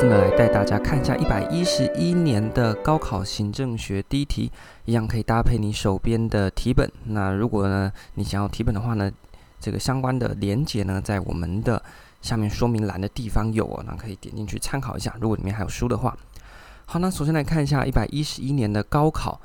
次呢，来带大家看一下一百一十一年的高考行政学第一题，一样可以搭配你手边的题本。那如果呢，你想要题本的话呢，这个相关的连接呢，在我们的下面说明栏的地方有哦，那可以点进去参考一下。如果里面还有书的话，好，那首先来看一下一百一十一年的高考。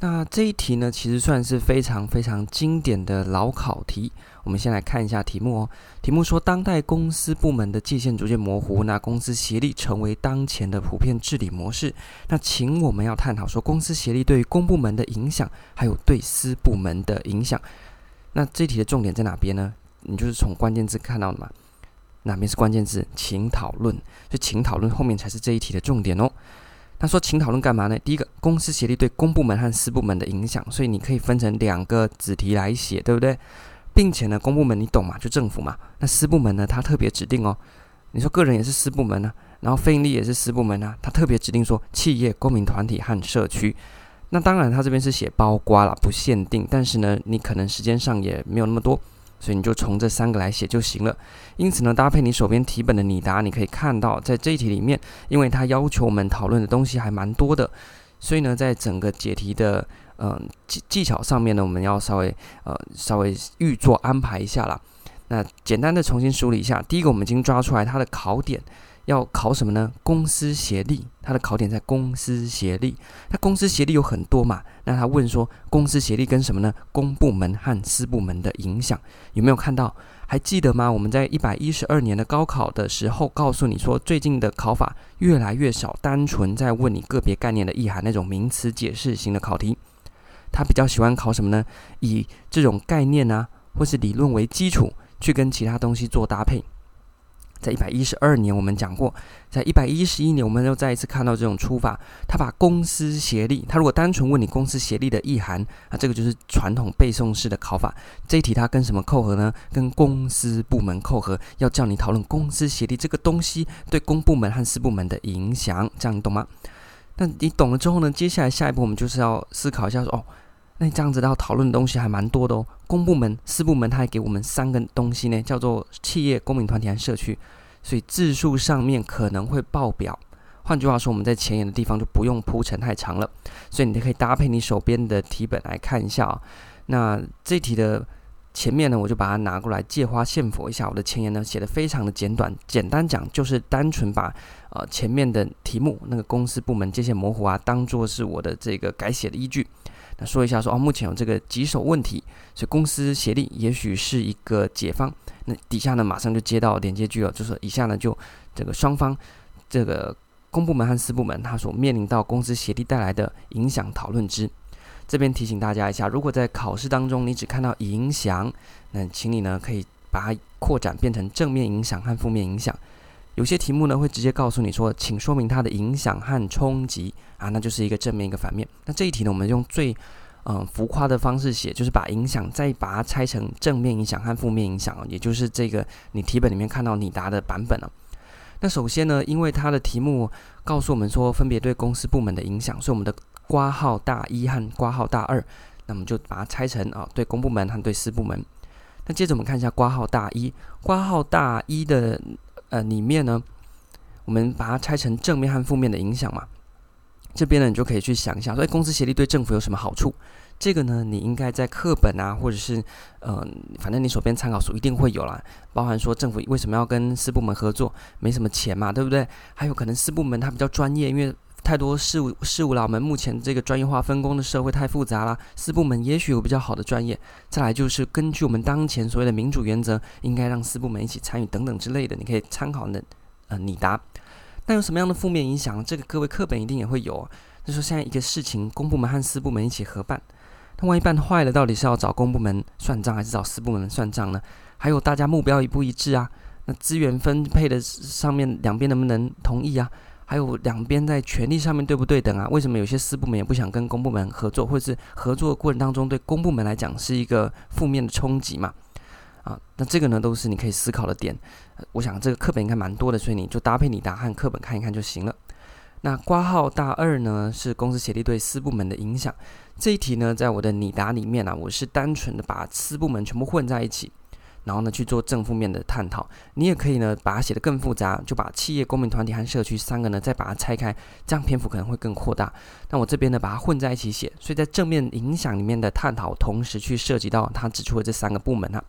那这一题呢，其实算是非常非常经典的老考题。我们先来看一下题目哦。题目说，当代公司部门的界限逐渐模糊，那公司协力成为当前的普遍治理模式。那请我们要探讨说，公司协力对于公部门的影响，还有对私部门的影响。那这题的重点在哪边呢？你就是从关键字看到的嘛？哪边是关键字？请讨论。所以请讨论后面才是这一题的重点哦。他说：“请讨论干嘛呢？第一个，公司协力对公部门和私部门的影响，所以你可以分成两个子题来写，对不对？并且呢，公部门你懂嘛？就政府嘛。那私部门呢？他特别指定哦。你说个人也是私部门呢、啊，然后非营利也是私部门啊，他特别指定说企业、公民团体和社区。那当然，他这边是写包括了，不限定。但是呢，你可能时间上也没有那么多。”所以你就从这三个来写就行了。因此呢，搭配你手边题本的拟答，你可以看到，在这一题里面，因为它要求我们讨论的东西还蛮多的，所以呢，在整个解题的嗯、技技巧上面呢，我们要稍微呃稍微预做安排一下啦。那简单的重新梳理一下，第一个我们已经抓出来它的考点。要考什么呢？公司协力，它的考点在公司协力。那公司协力有很多嘛？那他问说，公司协力跟什么呢？公部门和私部门的影响有没有看到？还记得吗？我们在一百一十二年的高考的时候，告诉你说，最近的考法越来越少，单纯在问你个别概念的意涵那种名词解释型的考题。他比较喜欢考什么呢？以这种概念啊，或是理论为基础，去跟其他东西做搭配。在一百一十二年，我们讲过；在一百一十一年，我们又再一次看到这种出法。他把公司协力，他如果单纯问你公司协力的意涵，那这个就是传统背诵式的考法。这一题它跟什么扣合呢？跟公司部门扣合，要叫你讨论公司协力这个东西对公部门和私部门的影响，这样你懂吗？那你懂了之后呢？接下来下一步我们就是要思考一下说，哦。那这样子要讨论的东西还蛮多的哦。公部门、私部门，它还给我们三个东西呢，叫做企业、公民团体和社区。所以字数上面可能会爆表。换句话说，我们在前言的地方就不用铺陈太长了。所以你可以搭配你手边的题本来看一下啊。那这题的前面呢，我就把它拿过来借花献佛一下。我的前言呢写的非常的简短，简单讲就是单纯把呃前面的题目那个公司部门界限模糊啊，当做是我的这个改写的依据。那说一下说，哦，目前有这个棘手问题，所以公司协力也许是一个解方。那底下呢，马上就接到连接句了，就是以下呢，就这个双方这个公部门和私部门，他所面临到公司协力带来的影响讨论之。这边提醒大家一下，如果在考试当中你只看到影响，那请你呢可以把它扩展变成正面影响和负面影响。有些题目呢会直接告诉你说，请说明它的影响和冲击啊，那就是一个正面一个反面。那这一题呢，我们用最嗯、浮夸的方式写，就是把影响再把它拆成正面影响和负面影响，也就是这个你题本里面看到你答的版本了。那首先呢，因为它的题目告诉我们说分别对公司部门的影响，所以我们的括号大一和括号大二，那我们就把它拆成啊对公部门和对私部门。那接着我们看一下括号大一，括号大一的。呃，里面呢，我们把它拆成正面和负面的影响嘛。这边呢，你就可以去想一下，所以公司协力对政府有什么好处？这个呢，你应该在课本啊，或者是呃，反正你手边参考书一定会有啦。包含说政府为什么要跟四部门合作？没什么钱嘛，对不对？还有可能四部门它比较专业，因为。太多事务事务了，我们目前这个专业化分工的社会太复杂了。四部门也许有比较好的专业。再来就是根据我们当前所谓的民主原则，应该让四部门一起参与等等之类的，你可以参考的呃你答。那有什么样的负面影响？这个各位课本一定也会有。就说现在一个事情，公部门和私部门一起合办，那万一办坏了，到底是要找公部门算账，还是找私部门算账呢？还有大家目标一不一致啊？那资源分配的上面两边能不能同意啊？还有两边在权力上面对不对等啊？为什么有些私部门也不想跟公部门合作，或者是合作的过程当中对公部门来讲是一个负面的冲击嘛？啊，那这个呢都是你可以思考的点。我想这个课本应该蛮多的，所以你就搭配你答案课本看一看就行了。那括号大二呢是公司协力对私部门的影响。这一题呢在我的拟答里面啊，我是单纯的把私部门全部混在一起。然后呢去做正负面的探讨。你也可以呢把它写得更复杂，就把企业、公民团体和社区三个呢再把它拆开，这样篇幅可能会更扩大。那我这边呢把它混在一起写，所以在正面影响里面的探讨，同时去涉及到他指出的这三个部门哈。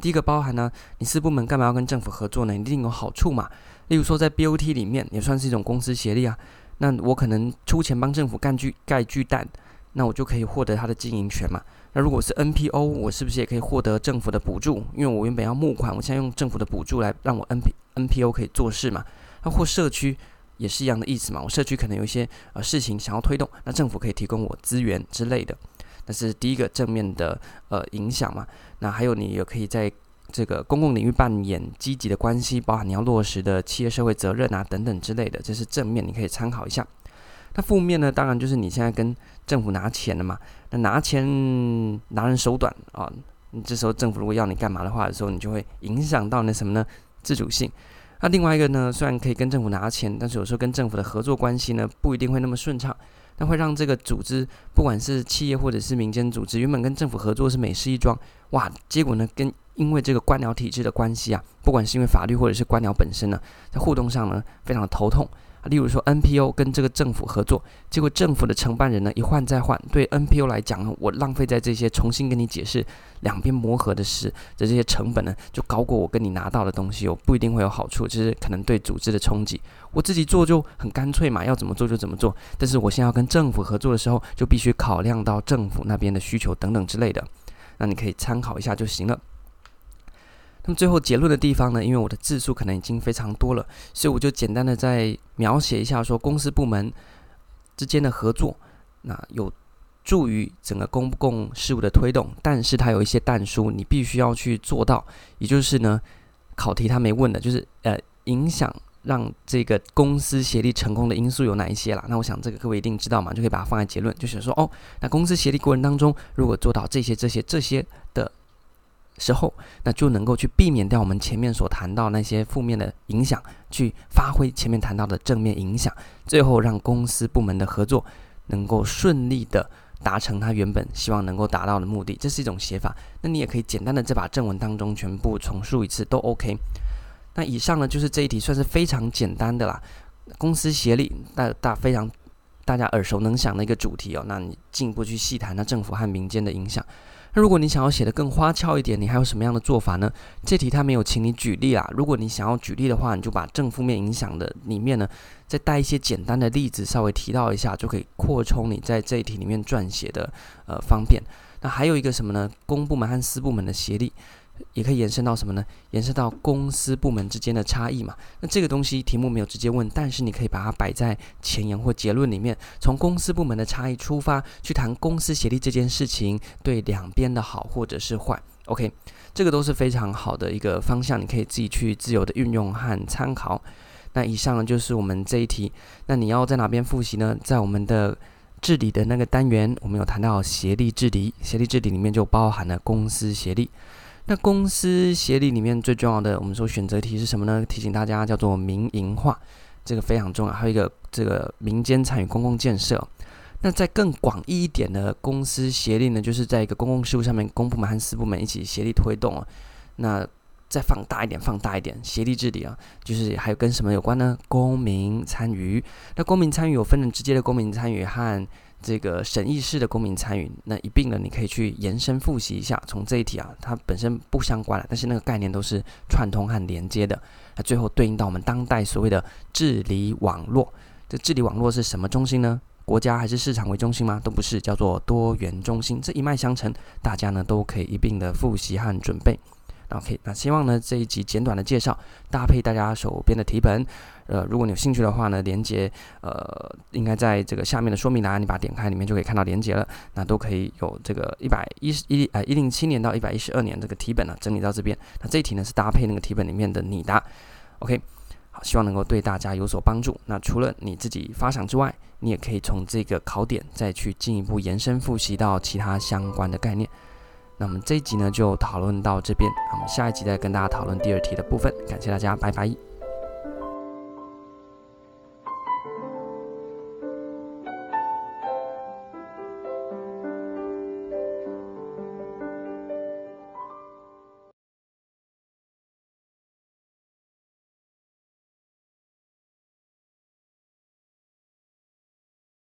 第一个包含呢，你私部门干嘛要跟政府合作呢？一定有好处嘛。例如说在 BOT 里面也算是一种公司协力啊。那我可能出钱帮政府盖巨盖巨蛋，那我就可以获得它的经营权嘛。那如果是 NPO，我是不是也可以获得政府的补助？因为我原本要募款，我现在用政府的补助来让我 NP NPO 可以做事嘛。那或社区也是一样的意思嘛。我社区可能有一些呃事情想要推动，那政府可以提供我资源之类的。那是第一个正面的呃影响嘛。那还有你也可以在这个公共领域扮演积极的关系，包含你要落实的企业社会责任啊等等之类的，这是正面，你可以参考一下。那负面呢，当然就是你现在跟政府拿钱了嘛。那拿钱拿人手短啊，你这时候政府如果要你干嘛的话的时候，你就会影响到那什么呢？自主性。那另外一个呢，虽然可以跟政府拿钱，但是有时候跟政府的合作关系呢，不一定会那么顺畅。那会让这个组织，不管是企业或者是民间组织，原本跟政府合作是美事一桩，哇，结果呢，跟因为这个官僚体制的关系啊，不管是因为法律或者是官僚本身呢，在互动上呢，非常的头痛。例如说，NPO 跟这个政府合作，结果政府的承办人呢，一换再换，对 NPO 来讲呢，我浪费在这些重新跟你解释两边磨合的事的这些成本呢，就高过我跟你拿到的东西，我不一定会有好处，就是可能对组织的冲击。我自己做就很干脆嘛，要怎么做就怎么做。但是我现在要跟政府合作的时候，就必须考量到政府那边的需求等等之类的，那你可以参考一下就行了。那么最后结论的地方呢，因为我的字数可能已经非常多了，所以我就简单的再描写一下，说公司部门之间的合作，那有助于整个公共事务的推动，但是它有一些但书，你必须要去做到，也就是呢，考题他没问的，就是呃，影响让这个公司协力成功的因素有哪一些啦？那我想这个各位一定知道嘛，就可以把它放在结论，就是说哦，那公司协力过程当中，如果做到这些、这些、这些。时候，那就能够去避免掉我们前面所谈到那些负面的影响，去发挥前面谈到的正面影响，最后让公司部门的合作能够顺利的达成他原本希望能够达到的目的。这是一种写法。那你也可以简单的再把正文当中全部重述一次都 OK。那以上呢，就是这一题算是非常简单的啦。公司协力大大非常大家耳熟能详的一个主题哦。那你进一步去细谈那政府和民间的影响。那如果你想要写的更花俏一点，你还有什么样的做法呢？这题它没有请你举例啊。如果你想要举例的话，你就把正负面影响的里面呢，再带一些简单的例子，稍微提到一下，就可以扩充你在这一题里面撰写的呃方便。那还有一个什么呢？公部门和私部门的协力。也可以延伸到什么呢？延伸到公司部门之间的差异嘛。那这个东西题目没有直接问，但是你可以把它摆在前言或结论里面，从公司部门的差异出发，去谈公司协力这件事情对两边的好或者是坏。OK，这个都是非常好的一个方向，你可以自己去自由的运用和参考。那以上就是我们这一题。那你要在哪边复习呢？在我们的治理的那个单元，我们有谈到协力治理，协力治理里面就包含了公司协力。那公司协力里面最重要的，我们说选择题是什么呢？提醒大家叫做民营化，这个非常重要。还有一个这个民间参与公共建设。那在更广义一点的公司协力呢，就是在一个公共事务上面，公部门和私部门一起协力推动啊。那再放大一点，放大一点，协力治理啊，就是还有跟什么有关呢？公民参与。那公民参与有分成直接的公民参与和。这个审议式的公民参与，那一并呢，你可以去延伸复习一下。从这一题啊，它本身不相关了，但是那个概念都是串通和连接的。那最后对应到我们当代所谓的治理网络，这治理网络是什么中心呢？国家还是市场为中心吗？都不是，叫做多元中心。这一脉相承，大家呢都可以一并的复习和准备。OK，那希望呢这一集简短的介绍搭配大家手边的题本，呃，如果你有兴趣的话呢，连接呃应该在这个下面的说明栏，你把它点开，里面就可以看到连接了。那都可以有这个一百一十一呃一零七年到一百一十二年这个题本呢整理到这边。那这一题呢是搭配那个题本里面的拟答。OK，好，希望能够对大家有所帮助。那除了你自己发想之外，你也可以从这个考点再去进一步延伸复习到其他相关的概念。那我们这一集呢就讨论到这边，我们下一集再跟大家讨论第二题的部分。感谢大家，拜拜。